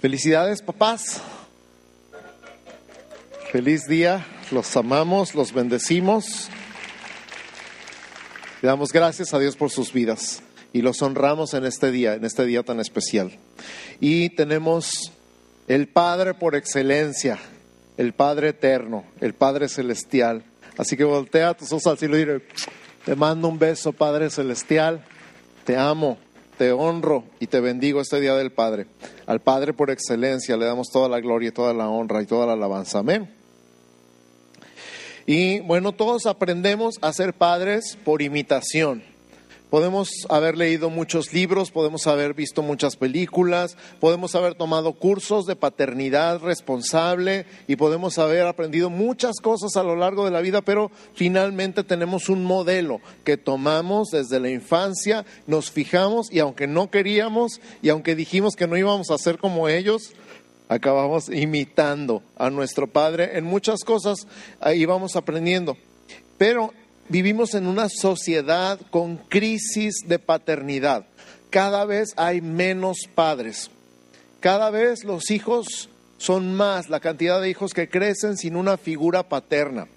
Felicidades, papás. Feliz día. Los amamos, los bendecimos. Le damos gracias a Dios por sus vidas y los honramos en este día, en este día tan especial. Y tenemos el Padre por excelencia, el Padre eterno, el Padre celestial. Así que voltea tus ojos al cielo y te mando un beso, Padre celestial, te amo te honro y te bendigo este día del Padre. Al Padre por excelencia le damos toda la gloria y toda la honra y toda la alabanza. Amén. Y bueno, todos aprendemos a ser padres por imitación. Podemos haber leído muchos libros, podemos haber visto muchas películas, podemos haber tomado cursos de paternidad responsable y podemos haber aprendido muchas cosas a lo largo de la vida, pero finalmente tenemos un modelo que tomamos desde la infancia, nos fijamos y aunque no queríamos y aunque dijimos que no íbamos a ser como ellos, acabamos imitando a nuestro Padre en muchas cosas, ahí vamos aprendiendo. Pero vivimos en una sociedad con crisis de paternidad. Cada vez hay menos padres. Cada vez los hijos son más, la cantidad de hijos que crecen sin una figura paterna.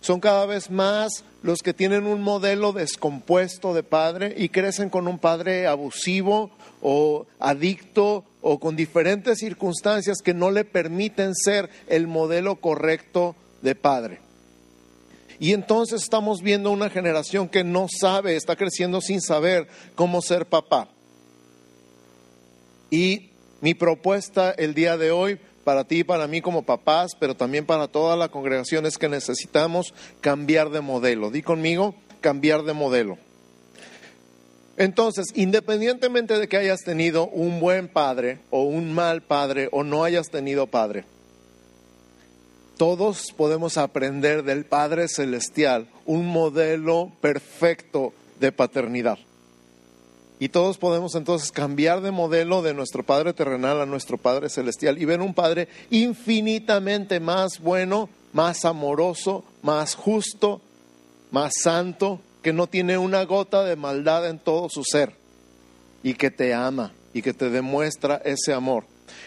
Son cada vez más los que tienen un modelo descompuesto de padre y crecen con un padre abusivo o adicto o con diferentes circunstancias que no le permiten ser el modelo correcto de padre. Y entonces estamos viendo una generación que no sabe, está creciendo sin saber cómo ser papá. Y mi propuesta el día de hoy para ti y para mí como papás, pero también para toda la congregación es que necesitamos cambiar de modelo. Di conmigo, cambiar de modelo. Entonces, independientemente de que hayas tenido un buen padre o un mal padre o no hayas tenido padre, todos podemos aprender del Padre Celestial un modelo perfecto de paternidad. Y todos podemos entonces cambiar de modelo de nuestro Padre terrenal a nuestro Padre celestial y ver un Padre infinitamente más bueno, más amoroso, más justo, más santo, que no tiene una gota de maldad en todo su ser y que te ama y que te demuestra ese amor.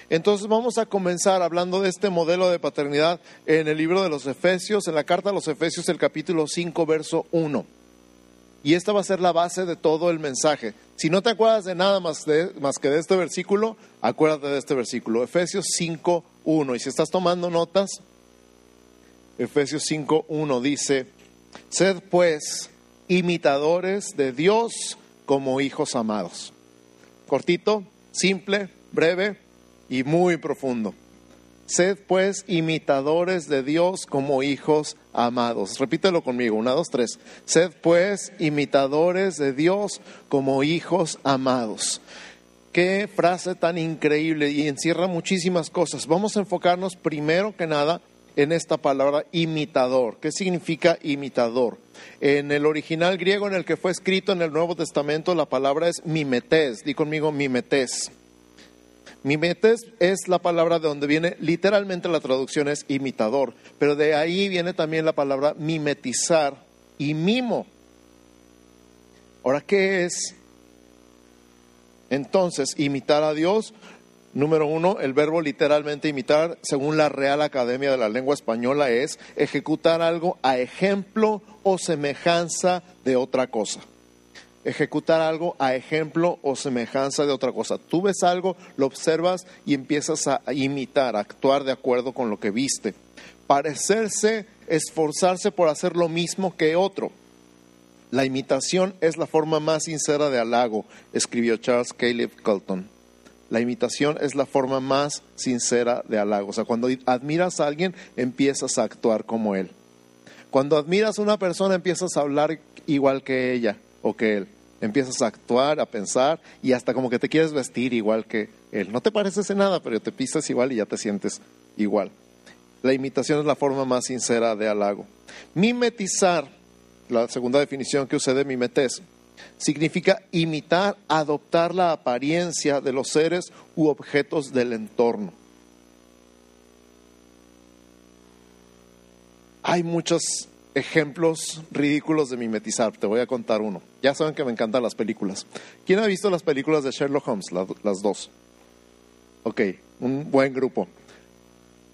Entonces vamos a comenzar hablando de este modelo de paternidad en el libro de los Efesios, en la carta a los Efesios, el capítulo 5, verso 1. Y esta va a ser la base de todo el mensaje. Si no te acuerdas de nada más, más que de este versículo, acuérdate de este versículo, Efesios 5, 1. Y si estás tomando notas, Efesios 5, 1 dice, sed pues imitadores de Dios como hijos amados. Cortito, simple, breve, y muy profundo. Sed pues imitadores de Dios como hijos amados. Repítelo conmigo, una, dos, tres. Sed pues imitadores de Dios como hijos amados. Qué frase tan increíble y encierra muchísimas cosas. Vamos a enfocarnos primero que nada en esta palabra imitador. ¿Qué significa imitador? En el original griego en el que fue escrito en el Nuevo Testamento la palabra es mimetes. Di conmigo mimetes. Mimetes es la palabra de donde viene, literalmente la traducción es imitador, pero de ahí viene también la palabra mimetizar y mimo. Ahora, ¿qué es? Entonces, imitar a Dios, número uno, el verbo literalmente imitar, según la Real Academia de la Lengua Española, es ejecutar algo a ejemplo o semejanza de otra cosa ejecutar algo a ejemplo o semejanza de otra cosa. Tú ves algo, lo observas y empiezas a imitar, a actuar de acuerdo con lo que viste. Parecerse, esforzarse por hacer lo mismo que otro. La imitación es la forma más sincera de halago, escribió Charles Caleb Colton. La imitación es la forma más sincera de halago. O sea, cuando admiras a alguien, empiezas a actuar como él. Cuando admiras a una persona, empiezas a hablar igual que ella o que él empiezas a actuar, a pensar y hasta como que te quieres vestir igual que él. No te pareces en nada, pero te pisas igual y ya te sientes igual. La imitación es la forma más sincera de halago. Mimetizar, la segunda definición que usé de mimetes, significa imitar, adoptar la apariencia de los seres u objetos del entorno. Hay muchas ejemplos ridículos de mimetizar. Te voy a contar uno. Ya saben que me encantan las películas. ¿Quién ha visto las películas de Sherlock Holmes? las dos. Ok, un buen grupo.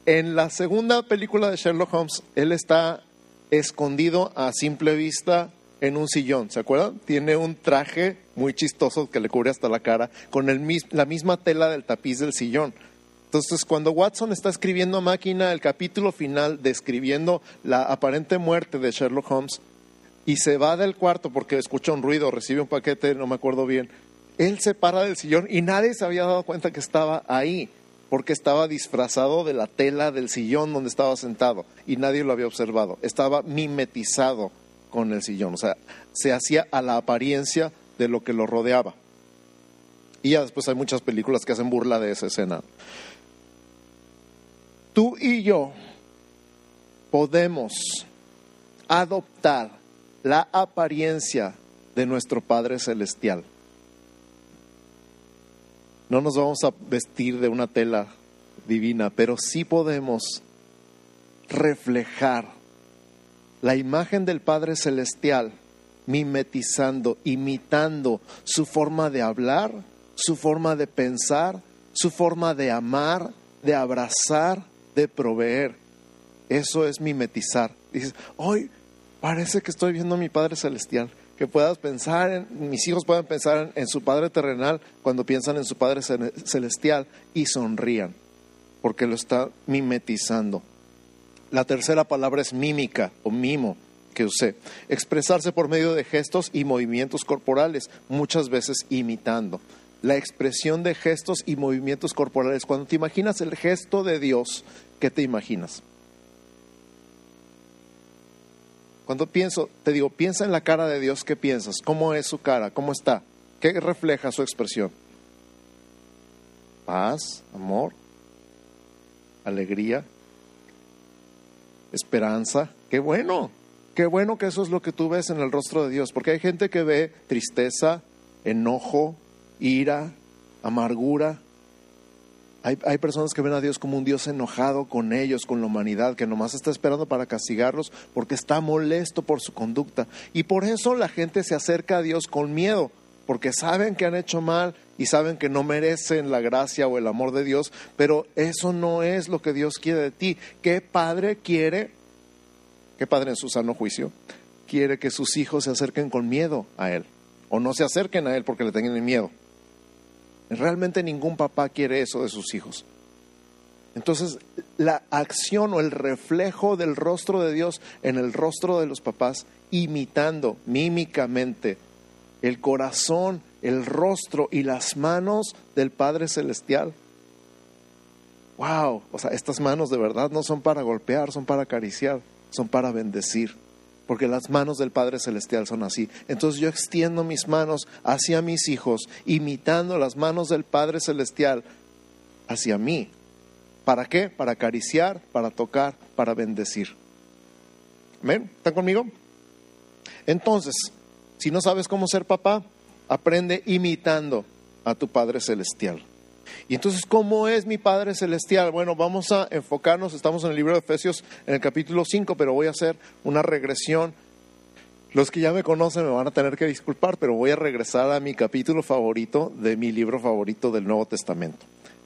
En la segunda película de Sherlock Holmes, él está escondido a simple vista en un sillón, ¿se acuerdan? Tiene un traje muy chistoso que le cubre hasta la cara con la misma tela del tapiz del sillón. Entonces, cuando Watson está escribiendo a máquina el capítulo final describiendo la aparente muerte de Sherlock Holmes y se va del cuarto porque escucha un ruido, recibe un paquete, no me acuerdo bien, él se para del sillón y nadie se había dado cuenta que estaba ahí porque estaba disfrazado de la tela del sillón donde estaba sentado y nadie lo había observado. Estaba mimetizado con el sillón, o sea, se hacía a la apariencia de lo que lo rodeaba. Y ya después hay muchas películas que hacen burla de esa escena. Tú y yo podemos adoptar la apariencia de nuestro Padre Celestial. No nos vamos a vestir de una tela divina, pero sí podemos reflejar la imagen del Padre Celestial, mimetizando, imitando su forma de hablar, su forma de pensar, su forma de amar, de abrazar, de proveer. Eso es mimetizar. Dices, hoy parece que estoy viendo a mi Padre Celestial que puedas pensar, en, mis hijos puedan pensar en, su Padre terrenal cuando piensan en su Padre celestial y sonrían, porque lo está mimetizando. La tercera palabra es mímica o mimo que usé. Expresarse por medio de gestos y movimientos corporales, muchas veces imitando. La expresión de gestos y movimientos corporales. Cuando te imaginas el gesto de Dios, ¿qué te imaginas? Cuando pienso, te digo, piensa en la cara de Dios, ¿qué piensas? ¿Cómo es su cara? ¿Cómo está? ¿Qué refleja su expresión? Paz, amor, alegría, esperanza. Qué bueno, qué bueno que eso es lo que tú ves en el rostro de Dios, porque hay gente que ve tristeza, enojo, ira, amargura, hay, personas que ven a Dios como un Dios enojado con ellos, con la humanidad, que nomás está esperando para castigarlos porque está molesto por su conducta. Y por eso la gente se acerca a Dios con miedo, porque saben que han hecho mal y saben que no merecen la gracia o el amor de Dios, pero eso no es lo que Dios quiere de ti. ¿Qué padre quiere? ¿Qué padre en su sano juicio? Quiere que sus hijos se acerquen con miedo a Él, o no se acerquen a Él porque le tengan miedo. Realmente ningún papá quiere eso de sus hijos. Entonces, la acción o el reflejo del rostro de Dios en el rostro de los papás, imitando mímicamente el corazón, el rostro y las manos del Padre Celestial. ¡Wow! O sea, estas manos de verdad no son para golpear, son para acariciar, son para bendecir porque las manos del Padre Celestial son así. Entonces yo extiendo mis manos hacia mis hijos, imitando las manos del Padre Celestial hacia mí. ¿Para qué? Para acariciar, para tocar, para bendecir. ¿Ven? ¿Están conmigo? Entonces, si no sabes cómo ser papá, aprende imitando a tu Padre Celestial. Y entonces, ¿cómo es mi Padre Celestial? Bueno, vamos a enfocarnos, estamos en el libro de Efesios en el capítulo 5, pero voy a hacer una regresión. Los que ya me conocen me van a tener que disculpar, pero voy a regresar a mi capítulo favorito de mi libro favorito del Nuevo Testamento.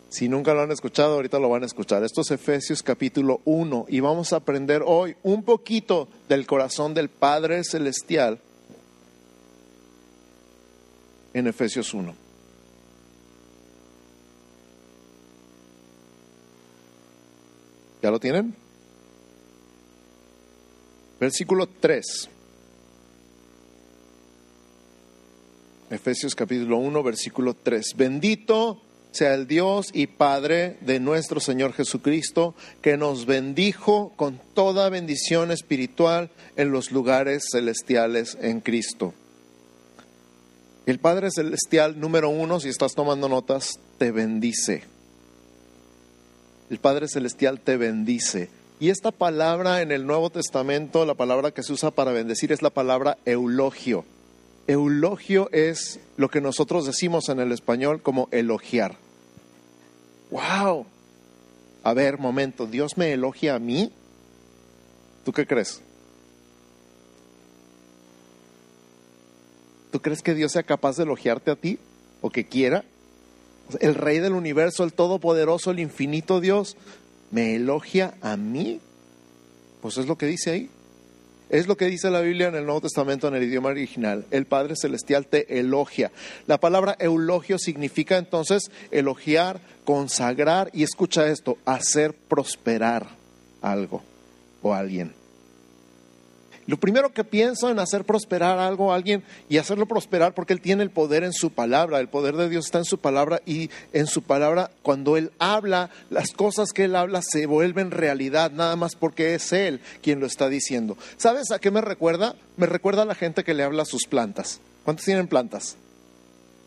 Si nunca lo han escuchado, ahorita lo van a escuchar. Esto es Efesios capítulo 1 y vamos a aprender hoy un poquito del corazón del Padre Celestial en Efesios 1. ¿Ya lo tienen? Versículo 3. Efesios capítulo 1, versículo 3. Bendito sea el Dios y Padre de nuestro Señor Jesucristo, que nos bendijo con toda bendición espiritual en los lugares celestiales en Cristo. El Padre Celestial número uno, si estás tomando notas, te bendice el Padre Celestial te bendice. Y esta palabra en el Nuevo Testamento, la palabra que se usa para bendecir es la palabra eulogio. Eulogio es lo que nosotros decimos en el español como elogiar. ¡Wow! A ver, momento, ¿Dios me elogia a mí? ¿Tú qué crees? ¿Tú crees que Dios sea capaz de elogiarte a ti? ¿O que quiera? El Rey del universo, el Todopoderoso, el infinito Dios, me elogia a mí. Pues es lo que dice ahí. Es lo que dice la Biblia en el Nuevo Testamento en el idioma original. El Padre Celestial te elogia. La palabra eulogio significa entonces elogiar, consagrar y escucha esto, hacer prosperar algo o alguien. Lo primero que pienso en hacer prosperar algo a alguien y hacerlo prosperar porque Él tiene el poder en su palabra, el poder de Dios está en su palabra y en su palabra cuando Él habla, las cosas que Él habla se vuelven realidad, nada más porque es Él quien lo está diciendo. ¿Sabes a qué me recuerda? Me recuerda a la gente que le habla a sus plantas. ¿Cuántos tienen plantas?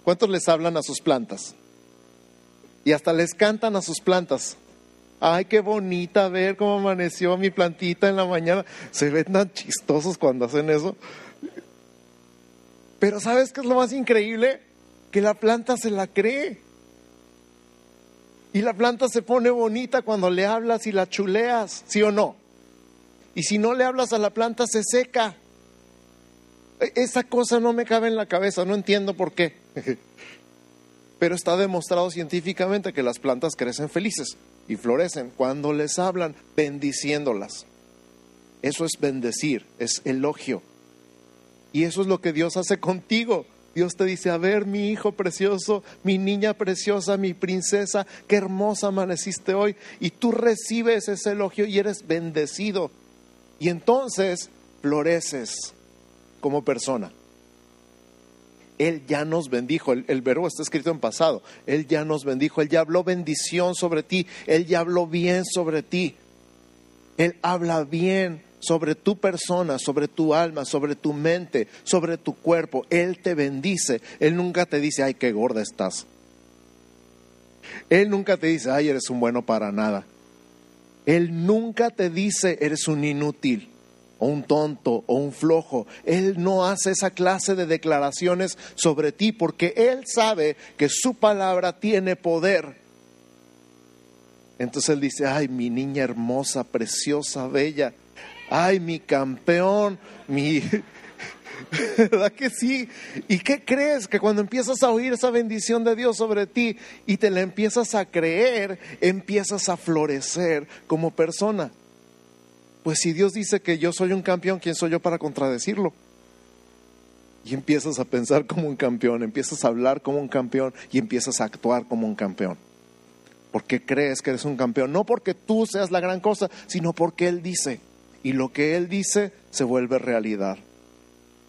¿Cuántos les hablan a sus plantas? Y hasta les cantan a sus plantas. Ay, qué bonita ver cómo amaneció mi plantita en la mañana. Se ven tan chistosos cuando hacen eso. Pero ¿sabes qué es lo más increíble? Que la planta se la cree. Y la planta se pone bonita cuando le hablas y la chuleas, ¿sí o no? Y si no le hablas a la planta, se seca. E, esa cosa no me cabe en la cabeza, no entiendo por qué. Pero está demostrado científicamente que las plantas crecen felices y florecen cuando les hablan bendiciéndolas. Eso es bendecir, es elogio. Y eso es lo que Dios hace contigo. Dios te dice, a ver, mi hijo precioso, mi niña preciosa, mi princesa, qué hermosa amaneciste hoy. Y tú recibes ese elogio y eres bendecido. Y entonces floreces como persona. Él ya nos bendijo. El, verbo está escrito en pasado. Él ya nos bendijo. Él ya habló bendición sobre ti. Él ya habló bien sobre ti. Él habla bien sobre tu persona, sobre tu alma, sobre tu mente, sobre tu cuerpo. Él te bendice. Él nunca te dice, ay, qué gorda estás. Él nunca te dice, ay, eres un bueno para nada. Él nunca te dice, eres un inútil o un tonto o un flojo. Él no hace esa clase de declaraciones sobre ti porque Él sabe que su palabra tiene poder. Entonces Él dice, ay, mi niña hermosa, preciosa, bella, ay, mi campeón, mi... ¿Verdad que sí? ¿Y qué crees? Que cuando empiezas a oír esa bendición de Dios sobre ti y te la empiezas a creer, empiezas a florecer como persona. Pues si Dios dice que yo soy un campeón, ¿quién soy yo para contradecirlo? Y empiezas a pensar como un campeón, empiezas a hablar como un campeón y empiezas a actuar como un campeón. Porque crees que eres un campeón, no porque tú seas la gran cosa, sino porque Él dice. Y lo que Él dice se vuelve realidad.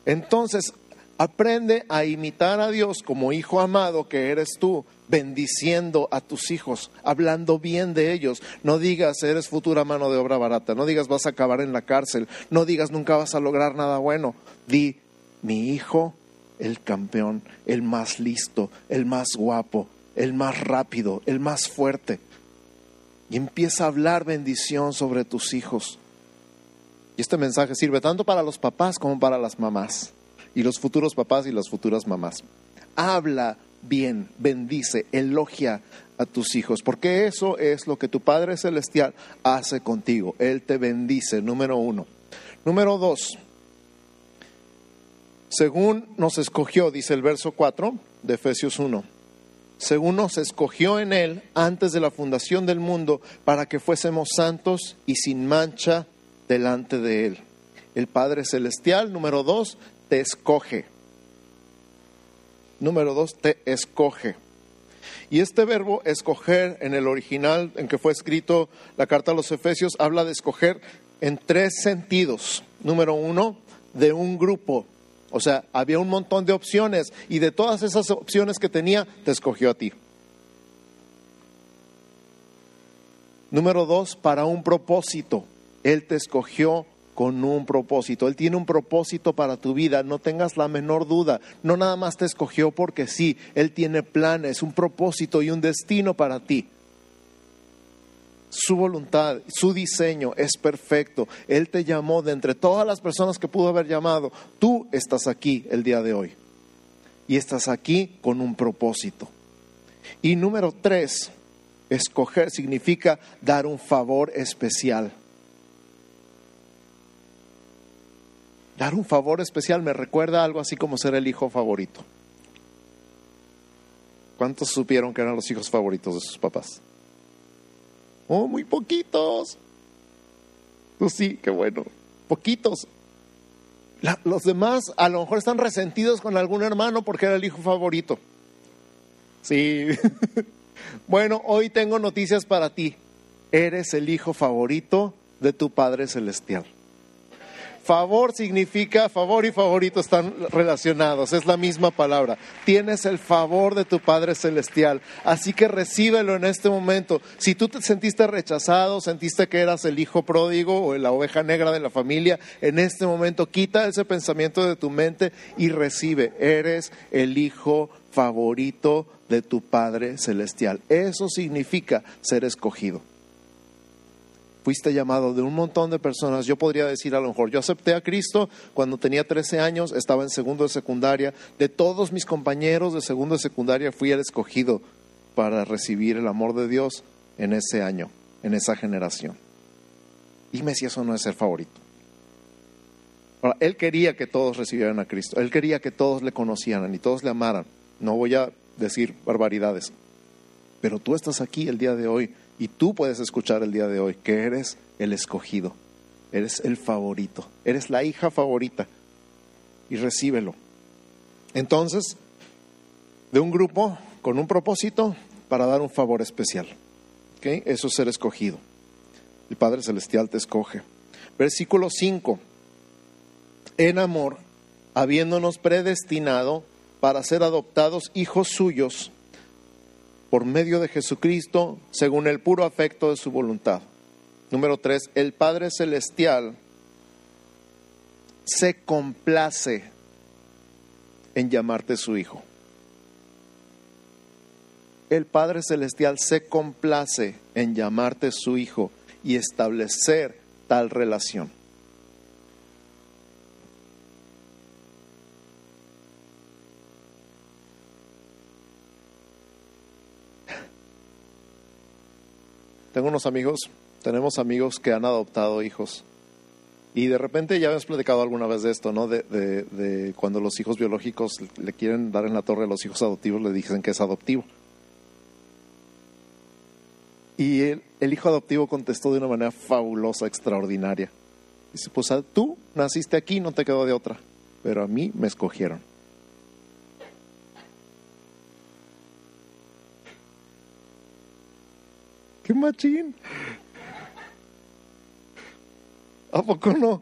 Entonces, aprende a imitar a Dios como hijo amado que eres tú, bendiciendo a tus hijos, hablando bien de ellos. No digas, eres futura mano de obra barata, no digas, vas a acabar en la cárcel, no digas, nunca vas a lograr nada bueno. Di, mi hijo, el campeón, el más listo, el más guapo, el más rápido, el más fuerte. Y empieza a hablar bendición sobre tus hijos. Y este mensaje sirve tanto para los papás como para las mamás, y los futuros papás y las futuras mamás. Habla bien, bendice, elogia a tus hijos, porque eso es lo que tu Padre Celestial hace contigo. Él te bendice, número uno. Número dos, según nos escogió, dice el verso 4 de Efesios 1, según nos escogió en Él antes de la fundación del mundo para que fuésemos santos y sin mancha delante de Él. El Padre Celestial, número dos, te escoge. Número dos, te escoge. Y este verbo escoger en el original en que fue escrito la carta a los Efesios habla de escoger en tres sentidos. Número uno, de un grupo. O sea, había un montón de opciones y de todas esas opciones que tenía, te escogió a ti. Número dos, para un propósito. Él te escogió con un propósito. Él tiene un propósito para tu vida, no tengas la menor duda. No nada más te escogió porque sí, Él tiene planes, un propósito y un destino para ti. Su voluntad, su diseño es perfecto. Él te llamó de entre todas las personas que pudo haber llamado. Tú estás aquí el día de hoy. Y estás aquí con un propósito. Y número tres, escoger significa dar un favor especial. Dar un favor especial me recuerda algo así como ser el hijo favorito. ¿Cuántos supieron que eran los hijos favoritos de sus papás? Oh, muy poquitos. Pues sí, qué bueno. Poquitos. los demás a lo mejor están resentidos con algún hermano porque era el hijo favorito. Sí. bueno, hoy tengo noticias para ti. Eres el hijo favorito de tu Padre Celestial. Favor significa, favor y favorito están relacionados, es la misma palabra. Tienes el favor de tu Padre Celestial, así que recíbelo en este momento. Si tú te sentiste rechazado, sentiste que eras el hijo pródigo o la oveja negra de la familia, en este momento quita ese pensamiento de tu mente y recibe. Eres el hijo favorito de tu Padre Celestial. Eso significa ser escogido fuiste llamado de un montón de personas. Yo podría decir a lo mejor, yo acepté a Cristo cuando tenía 13 años, estaba en segundo de secundaria. De todos mis compañeros de segundo de secundaria fui el escogido para recibir el amor de Dios en ese año, en esa generación. Dime si eso no es ser favorito. Ahora, él quería que todos recibieran a Cristo, él quería que todos le conocieran y todos le amaran. No voy a decir barbaridades, pero tú estás aquí el día de hoy y tú puedes escuchar el día de hoy que eres el escogido, eres el favorito, eres la hija favorita y recíbelo. Entonces, de un grupo con un propósito para dar un favor especial. Eso es ser escogido. El Padre Celestial te escoge. Versículo 5. En amor, habiéndonos predestinado para ser adoptados hijos suyos por medio de Jesucristo, según el puro afecto de su voluntad. Número tres, el Padre Celestial se complace en llamarte su hijo. El Padre Celestial se complace en llamarte su hijo y establecer tal relación. Tengo unos amigos, tenemos amigos que han adoptado hijos. Y de repente ya habíamos platicado alguna vez de esto, ¿no? De, cuando los hijos biológicos le quieren dar en la torre a los hijos adoptivos, le dicen que es adoptivo. Y el, el hijo adoptivo contestó de una manera fabulosa, extraordinaria. Dice, pues ah, tú naciste aquí, no te quedó de otra, pero a mí me escogieron. ¡Qué machín! ¿A poco no?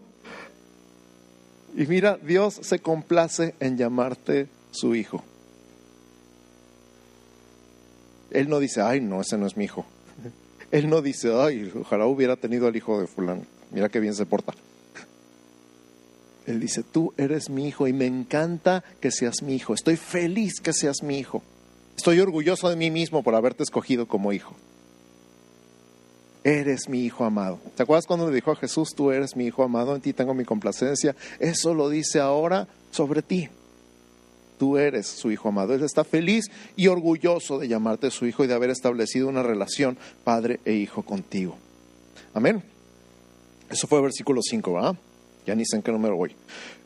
Y mira, Dios se complace en llamarte su hijo. Él no dice, ay, no, ese no es mi hijo. Él no dice, ay, ojalá hubiera tenido al hijo de fulano. Mira qué bien se porta. Él dice, tú eres mi hijo y me encanta que seas mi hijo. Estoy feliz que seas mi hijo. Estoy orgulloso de mí mismo por haberte escogido como hijo eres mi hijo amado. ¿Te acuerdas cuando le dijo a Jesús, tú eres mi hijo amado, en ti tengo mi complacencia? Eso lo dice ahora sobre ti. Tú eres su hijo amado. Él está feliz y orgulloso de llamarte su hijo y de haber establecido una relación padre e hijo contigo. Amén. Eso fue versículo 5, ¿verdad? Ya ni sé en qué número voy.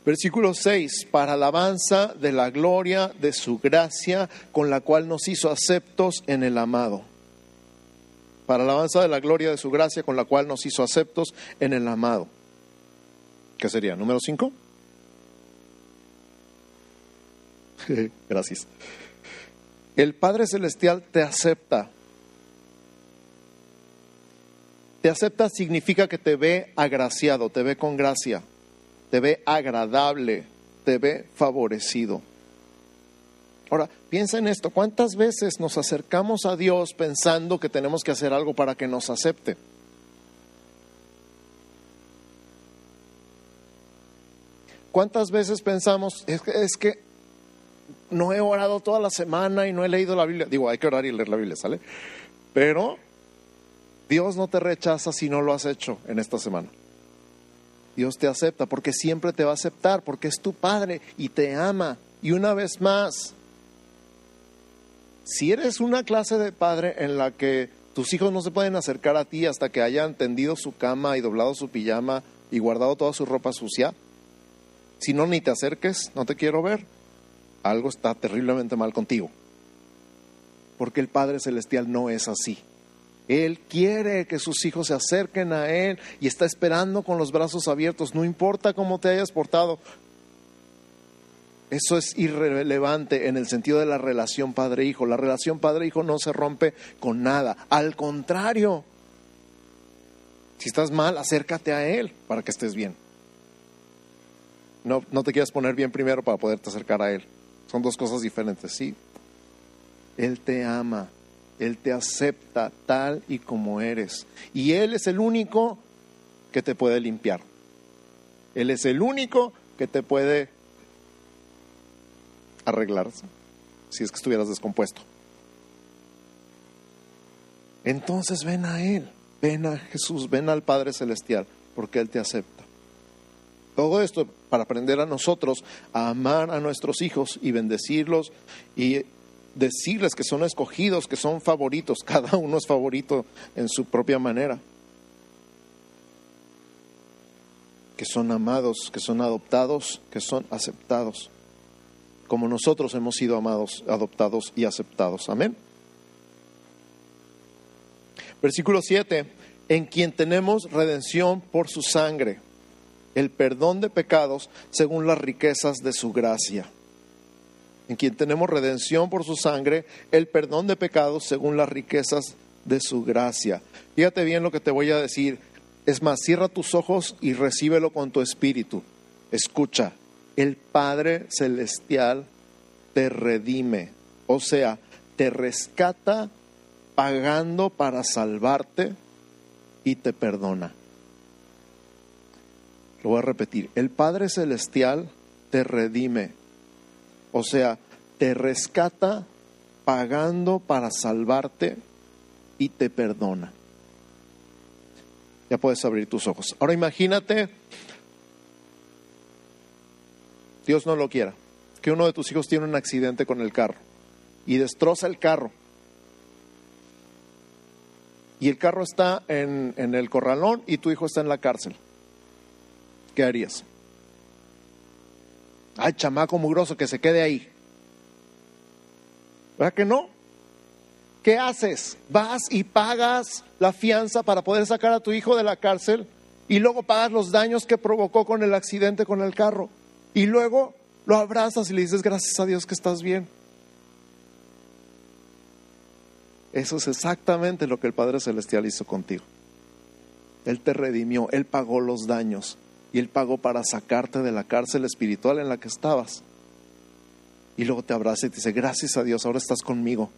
Versículo 6, para alabanza de la gloria de su gracia con la cual nos hizo aceptos en el amado para alabanza de la gloria de su gracia con la cual nos hizo aceptos en el amado. ¿Qué sería? ¿Número 5? Gracias. El Padre Celestial te acepta. Te acepta significa que te ve agraciado, te ve con gracia, te ve agradable, te ve favorecido. Ahora, piensa en esto, ¿cuántas veces nos acercamos a Dios pensando que tenemos que hacer algo para que nos acepte? ¿Cuántas veces pensamos, es que, es que no he orado toda la semana y no he leído la Biblia? Digo, hay que orar y leer la Biblia, ¿sale? Pero Dios no te rechaza si no lo has hecho en esta semana. Dios te acepta porque siempre te va a aceptar, porque es tu Padre y te ama. Y una vez más, si eres una clase de padre en la que tus hijos no se pueden acercar a ti hasta que hayan tendido su cama y doblado su pijama y guardado toda su ropa sucia, si no, ni te acerques, no te quiero ver, algo está terriblemente mal contigo. porque el Padre Celestial no es así. Él quiere que sus hijos se acerquen a Él y está esperando con los brazos abiertos, no importa cómo te hayas portado. Eso es irrelevante en el sentido de la relación padre-hijo. La relación padre-hijo no se rompe con nada. Al contrario, si estás mal, acércate a Él para que estés bien. No, no te quieras poner bien primero para poderte acercar a Él. Son dos cosas diferentes, sí. Él te ama, Él te acepta tal y como eres. Y Él es el único que te puede limpiar. Él es el único que te puede arreglarse si es que estuvieras descompuesto. Entonces ven a Él, ven a Jesús, ven al Padre Celestial, porque Él te acepta. Todo esto para aprender a nosotros a amar a nuestros hijos y bendecirlos y decirles que son escogidos, que son favoritos, cada uno es favorito en su propia manera, que son amados, que son adoptados, que son aceptados, como nosotros hemos sido amados, adoptados y aceptados. Amén. Versículo 7, en quien tenemos redención por su sangre, el perdón de pecados según las riquezas de su gracia en quien tenemos redención por su sangre, el perdón de pecados según las riquezas de su gracia. Fíjate bien lo que te voy a decir. Es más, cierra tus ojos y recíbelo con tu espíritu. Escucha, el Padre Celestial te redime, o sea, te rescata pagando para salvarte y te perdona. Lo voy a repetir, el Padre Celestial te redime, o sea, te rescata pagando para salvarte y te perdona. Ya puedes abrir tus ojos. Ahora imagínate, Dios no lo quiera, que uno de tus hijos tiene un accidente con el carro y destroza el carro. Y el carro está en, en el corralón y tu hijo está en la cárcel. ¿Qué harías? Ay, chamaco mugroso, que se quede ahí. ¿Verdad que no? ¿Qué haces? Vas y pagas la fianza para poder sacar a tu hijo de la cárcel y luego pagas los daños que provocó con el accidente con el carro. Y luego lo abrazas y le dices, gracias a Dios que estás bien. Eso es exactamente lo que el Padre Celestial hizo contigo. Él te redimió, Él pagó los daños y Él pagó para sacarte de la cárcel espiritual en la que estabas. Y luego te abraza y te dice, gracias a Dios, ahora estás conmigo,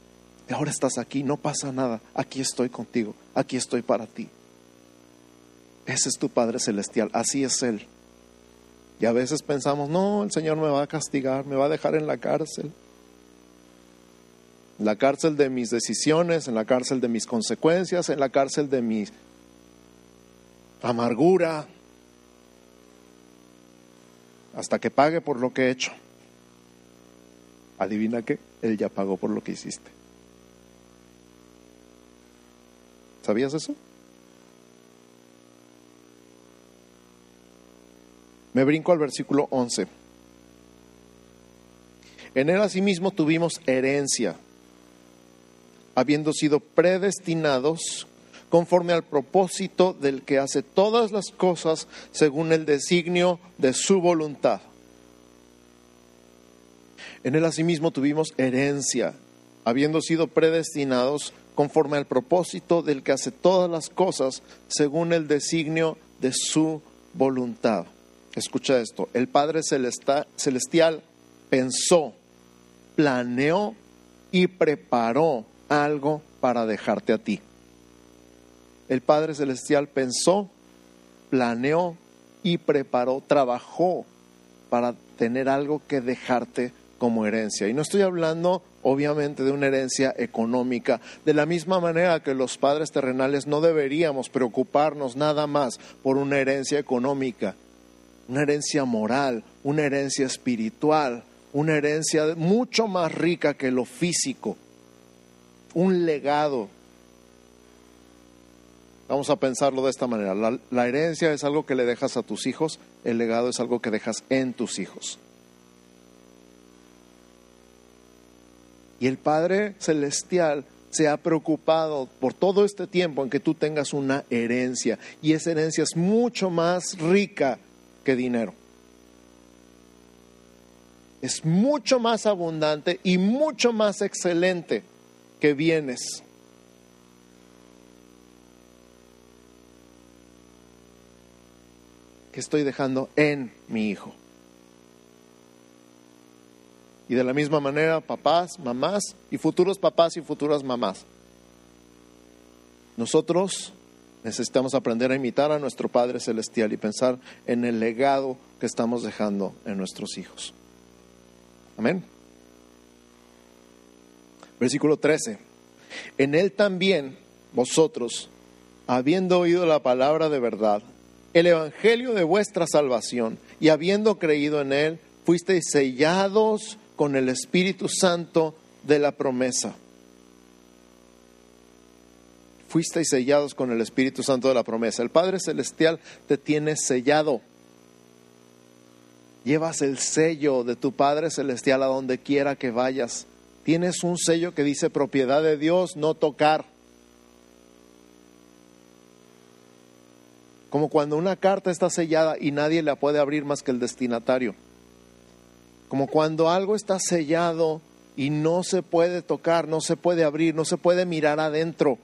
ahora estás aquí, no pasa nada, aquí estoy contigo, aquí estoy para ti. Ese es tu Padre Celestial, así es Él. Y a veces pensamos, no, el Señor me va a castigar, me va a dejar en la cárcel. En la cárcel de mis decisiones, en la cárcel de mis consecuencias, en la cárcel de mi amargura, hasta que pague por lo que he hecho. Adivina qué, Él ya pagó por lo que hiciste. ¿Sabías eso? Me brinco al versículo 11. En él asimismo tuvimos herencia, habiendo sido predestinados conforme al propósito del que hace todas las cosas según el designio de su voluntad. En él asimismo tuvimos herencia, habiendo sido predestinados conforme al propósito del que hace todas las cosas según el designio de su voluntad. Escucha esto, el Padre Celestial pensó, planeó y preparó algo para dejarte a ti. El Padre Celestial pensó, planeó y preparó, trabajó para tener algo que dejarte como herencia. Y no estoy hablando obviamente de una herencia económica, de la misma manera que los padres terrenales no deberíamos preocuparnos nada más por una herencia económica, una herencia moral, una herencia espiritual, una herencia mucho más rica que lo físico, un legado Vamos a pensarlo de esta manera. La, herencia es algo que le dejas a tus hijos, el legado es algo que dejas en tus hijos. Y el Padre Celestial se ha preocupado por todo este tiempo en que tú tengas una herencia. Y esa herencia es mucho más rica que dinero. Es mucho más abundante y mucho más excelente que bienes. que estoy dejando en mi hijo. Y de la misma manera, papás, mamás y futuros papás y futuras mamás. Nosotros necesitamos aprender a imitar a nuestro Padre Celestial y pensar en el legado que estamos dejando en nuestros hijos. Amén. Versículo 13. En Él también vosotros, habiendo oído la palabra de verdad, el Evangelio de vuestra salvación y habiendo creído en él, fuisteis sellados con el Espíritu Santo de la promesa. Fuisteis sellados con el Espíritu Santo de la promesa. El Padre Celestial te tiene sellado. Llevas el sello de tu Padre Celestial a donde quiera que vayas. Tienes un sello que dice propiedad de Dios, no tocar. como cuando una carta está sellada y nadie la puede abrir más que el destinatario. Como cuando algo está sellado y no se puede tocar, no se puede abrir, no se puede mirar adentro.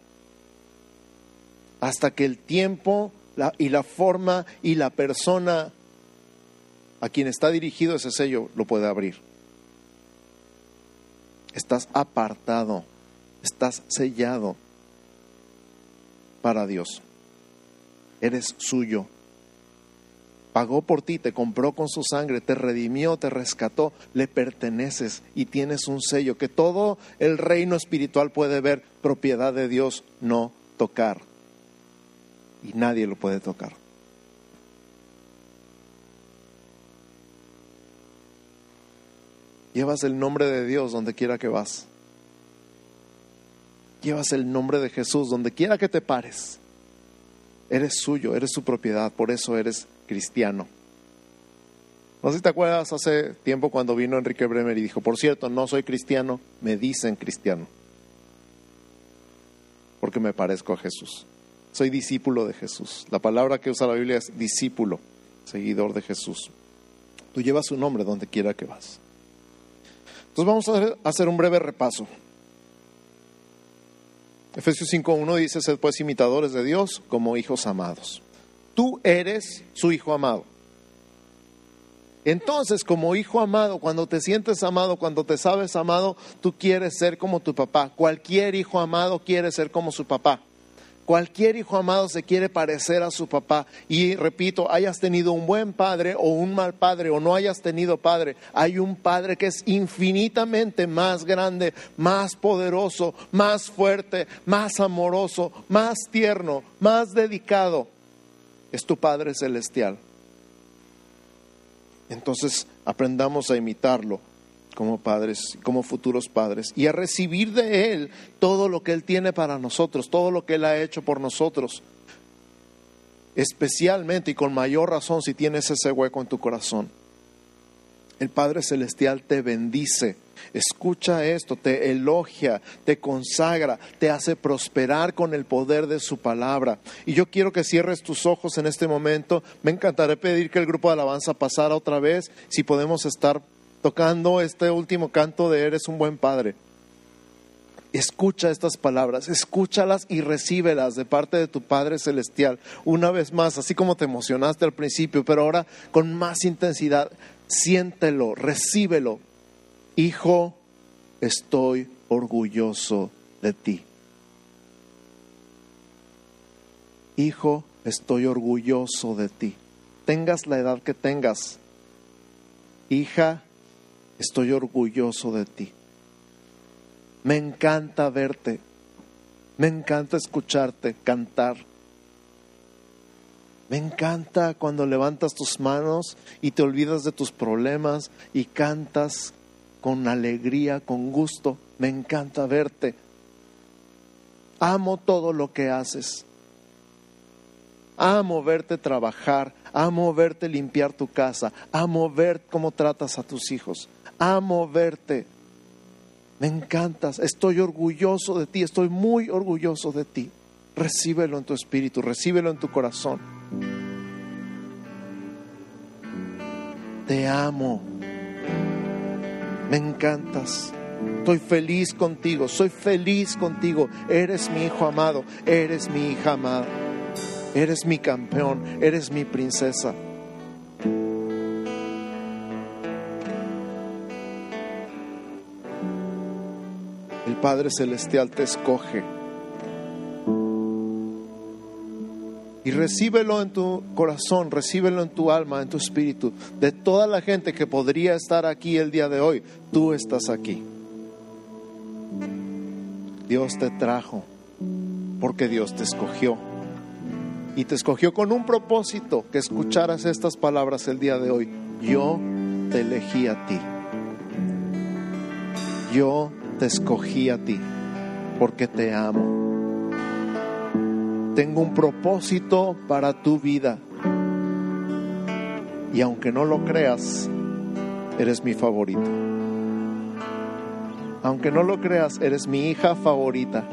Hasta que el tiempo y la forma y la persona a quien está dirigido ese sello lo puede abrir. Estás apartado, estás sellado para Dios eres suyo. Pagó por ti, te compró con su sangre, te redimió, te rescató, le perteneces y tienes un sello que todo el reino espiritual puede ver, propiedad de Dios, no tocar. Y nadie lo puede tocar. Llevas el nombre de Dios donde quiera que vas. Llevas el nombre de Jesús donde quiera que te pares. Eres suyo, eres su propiedad, por eso eres cristiano. No sé si te acuerdas hace tiempo cuando vino Enrique Bremer y dijo, por cierto, no soy cristiano, me dicen cristiano, porque me parezco a Jesús. Soy discípulo de Jesús. La palabra que usa la Biblia es discípulo, seguidor de Jesús. Tú llevas su nombre donde quiera que vas. Entonces vamos a hacer un breve repaso. Efesios 5.1 dice, sed pues imitadores de Dios como hijos amados. Tú eres su hijo amado. Entonces, como hijo amado, cuando te sientes amado, cuando te sabes amado, tú quieres ser como tu papá. Cualquier hijo amado quiere ser como su papá. Cualquier hijo amado se quiere parecer a su papá. Y repito, hayas tenido un buen padre o un mal padre o no hayas tenido padre, hay un padre que es infinitamente más grande, más poderoso, más fuerte, más amoroso, más tierno, más dedicado. Es tu Padre Celestial. Entonces aprendamos a imitarlo como padres, como futuros padres, y a recibir de Él todo lo que Él tiene para nosotros, todo lo que Él ha hecho por nosotros. Especialmente y con mayor razón si tienes ese hueco en tu corazón. El Padre Celestial te bendice, escucha esto, te elogia, te consagra, te hace prosperar con el poder de su palabra. Y yo quiero que cierres tus ojos en este momento. Me encantaría pedir que el grupo de alabanza pasara otra vez, si podemos estar tocando este último canto de Eres un buen padre. Escucha estas palabras, escúchalas y recíbelas de parte de tu Padre Celestial. Una vez más, así como te emocionaste al principio, pero ahora con más intensidad, siéntelo, recíbelo. Hijo, estoy orgulloso de ti. Hijo, estoy orgulloso de ti. Tengas la edad que tengas. Hija, estoy orgulloso de ti. Me encanta verte, me encanta escucharte cantar. Me encanta cuando levantas tus manos y te olvidas de tus problemas y cantas con alegría, con gusto. Me encanta verte. Amo todo lo que haces. Amo verte trabajar, amo verte limpiar tu casa, amo ver cómo tratas a tus hijos amo verte. Me encantas, estoy orgulloso de ti, estoy muy orgulloso de ti. Recíbelo en tu espíritu, recíbelo en tu corazón. Te amo, me encantas. Estoy feliz contigo, soy feliz contigo. Eres mi hijo amado, eres mi hija amada. Eres mi campeón, eres mi princesa. Padre Celestial te escoge. Y recíbelo en tu corazón, recíbelo en tu alma, en tu espíritu. De toda la gente que podría estar aquí el día de hoy, tú estás aquí. Dios te trajo porque Dios te escogió. Y te escogió con un propósito, que escucharas estas palabras el día de hoy. Yo te elegí a ti. Yo te escogí a ti porque te amo. Tengo un propósito para tu vida. Y aunque no lo creas, eres mi favorito. Aunque no lo creas, eres mi hija favorita.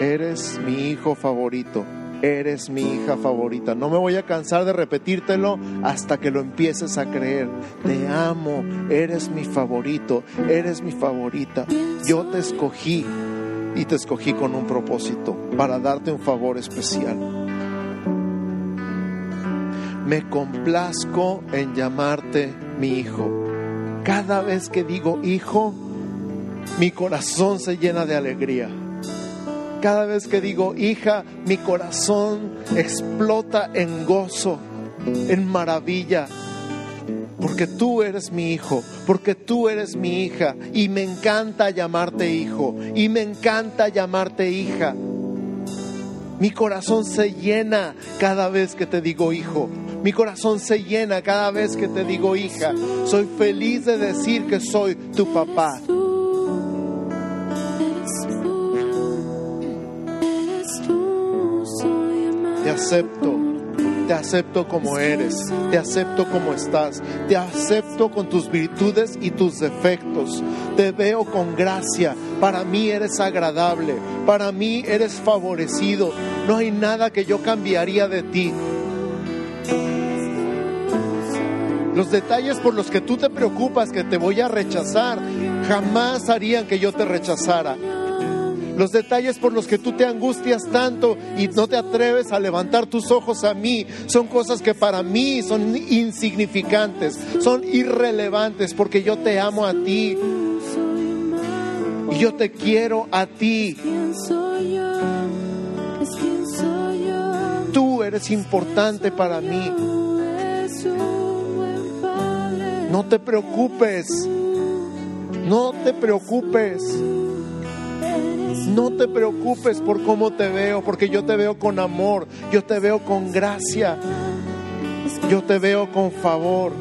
Eres mi hijo favorito. Eres mi hija favorita. No me voy a cansar de repetírtelo hasta que lo empieces a creer. Te amo. Eres mi favorito. Eres mi favorita. Yo te escogí y te escogí con un propósito para darte un favor especial. Me complazco en llamarte mi hijo. Cada vez que digo hijo, mi corazón se llena de alegría. Cada vez que digo hija, mi corazón explota en gozo, en maravilla. Porque tú eres mi hijo, porque tú eres mi hija y me encanta llamarte hijo y me encanta llamarte hija. Mi corazón se llena cada vez que te digo hijo. Mi corazón se llena cada vez que te digo hija. Soy feliz de decir que soy tu papá. Te acepto, te acepto como eres, te acepto como estás, te acepto con tus virtudes y tus defectos. Te veo con gracia, para mí eres agradable, para mí eres favorecido. No hay nada que yo cambiaría de ti. Los detalles por los que tú te preocupas que te voy a rechazar jamás harían que yo te rechazara. Los detalles por los que tú te angustias tanto y no te atreves a levantar tus ojos a mí son cosas que para mí son insignificantes, son irrelevantes porque yo te amo a ti y yo te quiero a ti. Tú eres importante para mí. No te preocupes. No te preocupes. No te preocupes por cómo te veo, porque yo te veo con amor, yo te veo con gracia, yo te veo con favor.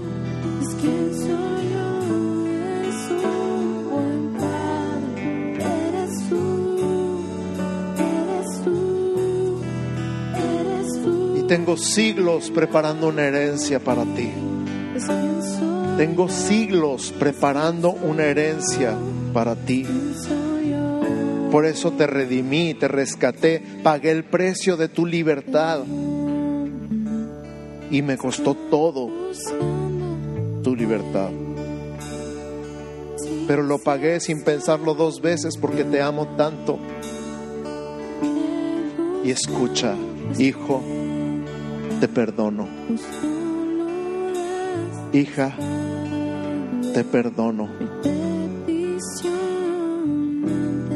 Y tengo siglos preparando una herencia para ti. Tengo siglos preparando una herencia para ti. Por eso te redimí, te rescaté, pagué el precio de tu libertad. Y me costó todo tu libertad. Pero lo pagué sin pensarlo dos veces porque te amo tanto. Y escucha, hijo, te perdono. Hija, te perdono.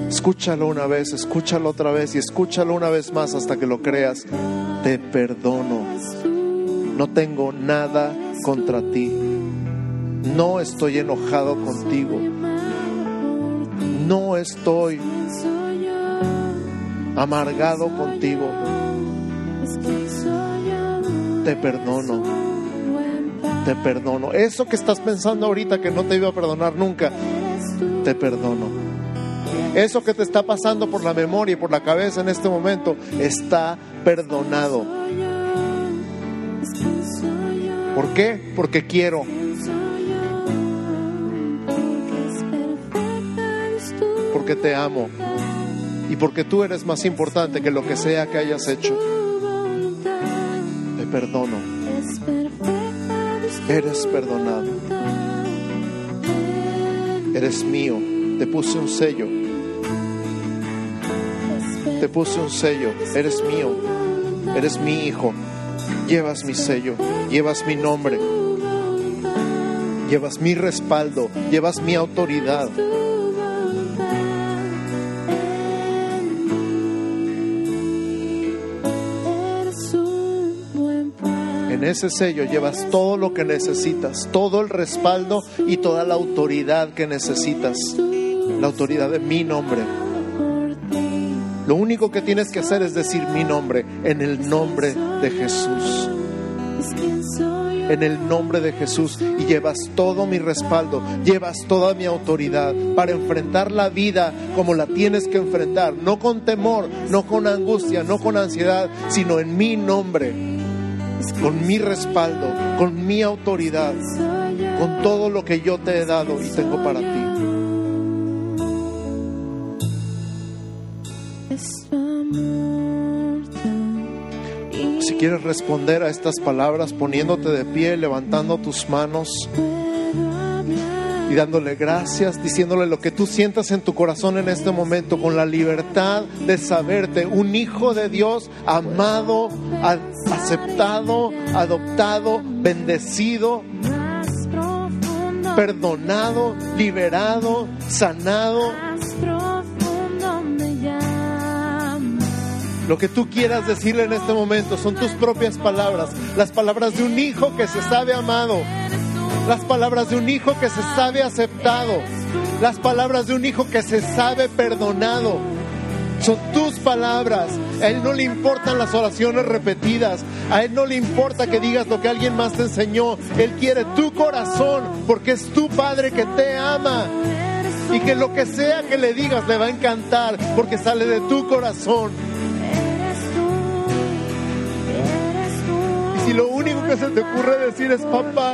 Escúchalo una vez, escúchalo otra vez y escúchalo una vez más hasta que lo creas. Te perdono. No tengo nada contra ti. No estoy enojado contigo. No estoy amargado contigo. Te perdono. Te perdono. Eso que estás pensando ahorita que no te iba a perdonar nunca, te perdono. Eso que te está pasando por la memoria y por la cabeza en este momento está perdonado. ¿Por qué? Porque quiero. porque te amo y porque tú eres más importante que lo que sea que hayas hecho. Te perdono. Eres perdonado. Eres mío. Te puse un sello. Te puse un sello. Eres mío. Eres mi hijo. Llevas mi sello. Llevas mi nombre. Llevas mi respaldo. Llevas mi autoridad. En ese sello llevas todo lo que necesitas, todo el respaldo y toda la autoridad que necesitas, la autoridad de mi nombre. Lo único que tienes que hacer es decir mi nombre, en el nombre de Jesús. En el nombre de Jesús y llevas todo mi respaldo, llevas toda mi autoridad para enfrentar la vida como la tienes que enfrentar, no con temor, no con angustia, no con ansiedad, sino en mi nombre, con mi respaldo, con mi autoridad, con todo lo que yo te he dado y tengo para ti. Quieres responder a estas palabras poniéndote de pie, levantando tus manos y dándole gracias, diciéndole lo que tú sientas en tu corazón en este momento, con la libertad de saberte un hijo de Dios, amado, aceptado, adoptado, bendecido, perdonado, liberado, sanado. Lo que tú quieras decirle en este momento son tus propias palabras, las palabras de un hijo que se sabe amado, las palabras de un hijo que se sabe aceptado, las palabras de un hijo que se sabe perdonado. Son tus palabras. A Él no le importan las oraciones repetidas. A Él no le importa que digas lo que alguien más te enseñó. Él quiere tu corazón porque es tu Padre que te ama. Y que lo que sea que le digas le va a encantar porque sale de tu corazón. Si lo único que se te ocurre decir es papá,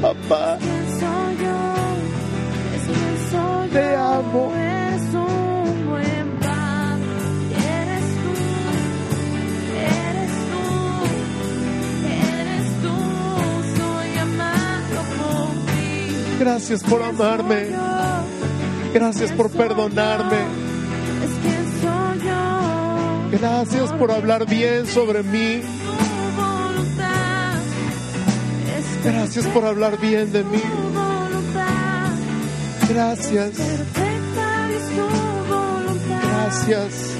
papá, te amo. Gracias por amarme. Gracias por perdonarme. Gracias por hablar bien sobre mí. Gracias por hablar bien de mí. Gracias. Gracias.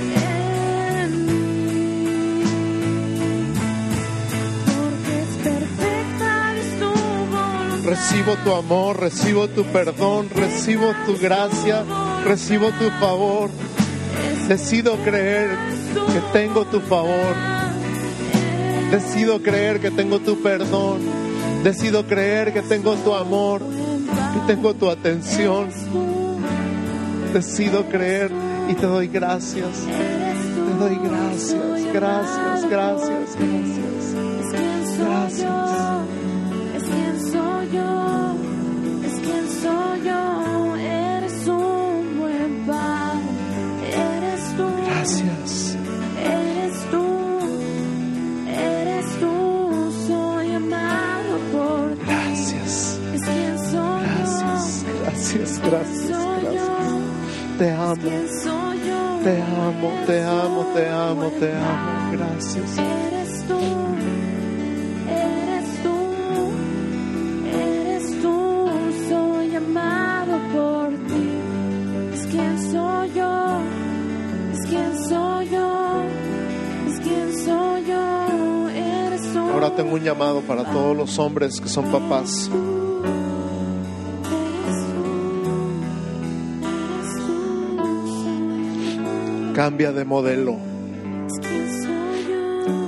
Recibo tu amor, recibo tu perdón, recibo tu gracia, recibo tu favor. Decido creer que tengo tu favor. Decido creer que tengo tu perdón. Decido creer que tengo tu amor, que tengo tu atención. Decido creer y te doy gracias. Te doy gracias, gracias, gracias, gracias. Gracias. Gracias, gracias, Te amo, te amo, te amo, te amo, te amo. Gracias. Eres tú, eres tú, eres tú, soy amado por ti. Es quien soy yo, es quien soy yo, es quien soy yo, eres tú. Ahora tengo un llamado para todos los hombres que son papás. Cambia de modelo.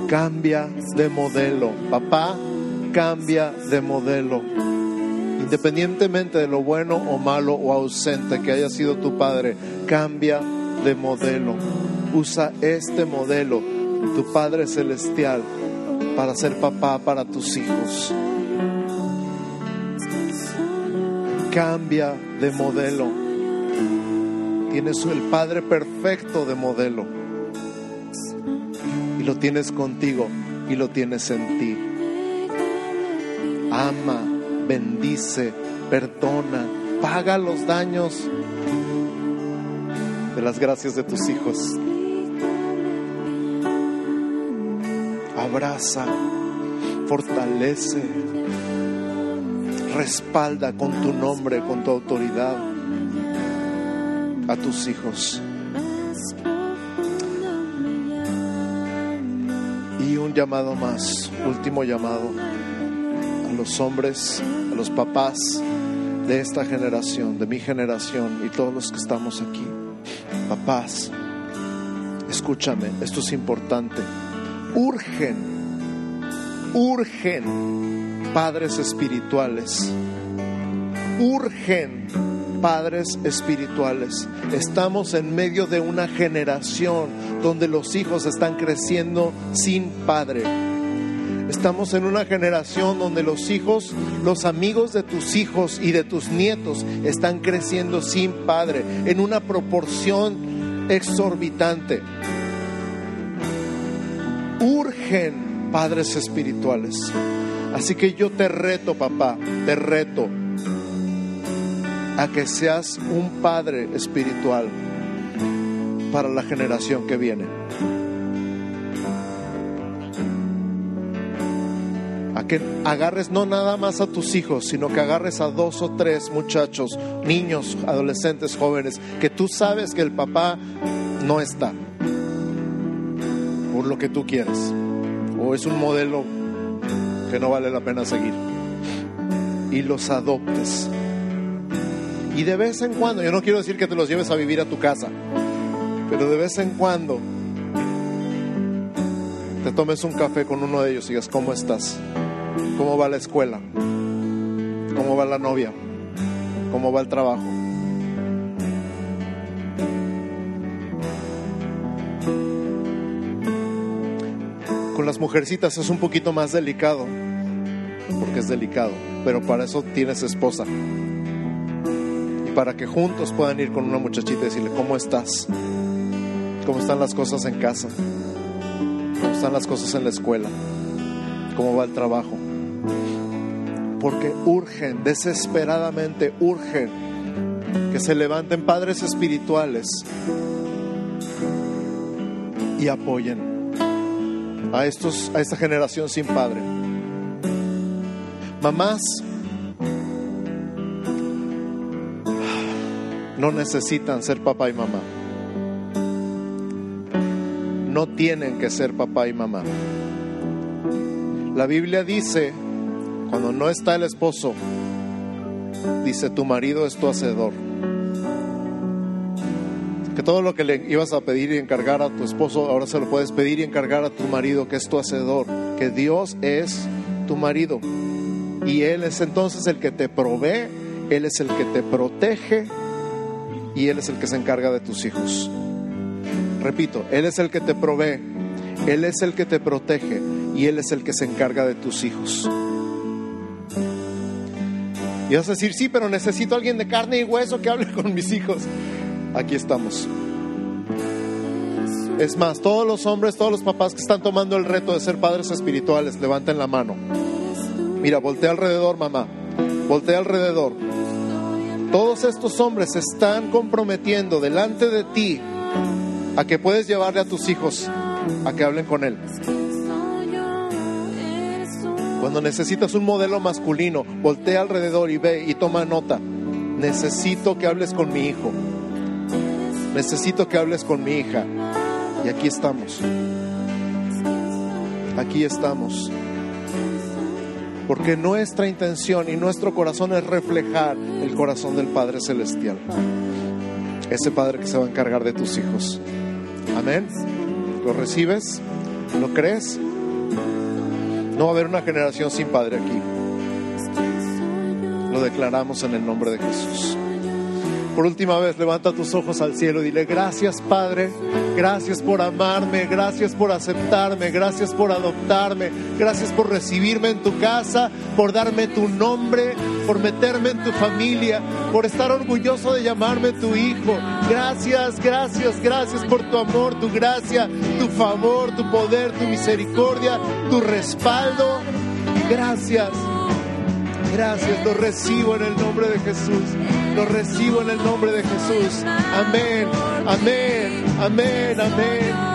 Cambia de modelo. Papá, cambia de modelo. Independientemente de lo bueno o malo o ausente que haya sido tu padre, cambia de modelo. Usa este modelo, tu Padre Celestial, para ser papá para tus hijos. Cambia de modelo. Tienes el Padre perfecto de modelo. Y lo tienes contigo y lo tienes en ti. Ama, bendice, perdona, paga los daños de las gracias de tus hijos. Abraza, fortalece, respalda con tu nombre, con tu autoridad a tus hijos. Y un llamado más, último llamado a los hombres, a los papás de esta generación, de mi generación y todos los que estamos aquí. Papás, escúchame, esto es importante. Urgen, urgen padres espirituales. Urgen padres espirituales. Estamos en medio de una generación donde los hijos están creciendo sin padre. Estamos en una generación donde los hijos, los amigos de tus hijos y de tus nietos están creciendo sin padre en una proporción exorbitante. Urgen padres espirituales. Así que yo te reto, papá, te reto a que seas un padre espiritual para la generación que viene. A que agarres no nada más a tus hijos, sino que agarres a dos o tres muchachos, niños, adolescentes, jóvenes, que tú sabes que el papá no está por lo que tú quieres, o es un modelo que no vale la pena seguir, y los adoptes. Y de vez en cuando, yo no quiero decir que te los lleves a vivir a tu casa, pero de vez en cuando te tomes un café con uno de ellos y digas, ¿cómo estás? ¿Cómo va la escuela? ¿Cómo va la novia? ¿Cómo va el trabajo? Con las mujercitas es un poquito más delicado, porque es delicado, pero para eso tienes esposa para que juntos puedan ir con una muchachita y decirle, ¿cómo estás? ¿Cómo están las cosas en casa? ¿Cómo están las cosas en la escuela? ¿Cómo va el trabajo? Porque urgen, desesperadamente urgen que se levanten padres espirituales y apoyen a, estos, a esta generación sin padre. Mamás, no necesitan ser papá y mamá. No tienen que ser papá y mamá. La Biblia dice, cuando no está el esposo, dice, tu marido es tu hacedor. Que todo lo que le ibas a pedir y encargar a tu esposo, ahora se lo puedes pedir y encargar a tu marido, que es tu hacedor. Que Dios es tu marido. Y Él es entonces el que te provee, Él es el que te protege, y Él es el que se encarga de tus hijos. Repito, Él es el que te provee, Él es el que te protege y Él es el que se encarga de tus hijos. Y vas a decir, sí, pero necesito a alguien de carne y hueso que hable con mis hijos. Aquí estamos. Es más, todos los hombres, todos los papás que están tomando el reto de ser padres espirituales, levanten la mano. Mira, voltea alrededor, mamá. Voltea alrededor. Todos estos hombres se están comprometiendo delante de ti a que puedes llevarle a tus hijos a que hablen con él. Cuando necesitas un modelo masculino, voltea alrededor y ve y toma nota. Necesito que hables con mi hijo. Necesito que hables con mi hija. Y aquí estamos. Aquí estamos. Porque nuestra intención y nuestro corazón es reflejar el corazón del Padre Celestial. Ese Padre que se va a encargar de tus hijos. Amén. ¿Lo recibes? ¿Lo crees? No va a haber una generación sin Padre aquí. Lo declaramos en el nombre de Jesús. Por última vez, levanta tus ojos al cielo y dile, gracias Padre, gracias por amarme, gracias por aceptarme, gracias por adoptarme, gracias por recibirme en tu casa, por darme tu nombre, por meterme en tu familia, por estar orgulloso de llamarme tu hijo. Gracias, gracias, gracias por tu amor, tu gracia, tu favor, tu poder, tu misericordia, tu respaldo. Gracias. Gracias, lo recibo en el nombre de Jesús. Lo recibo en el nombre de Jesús. Amén, amén, amén, amén.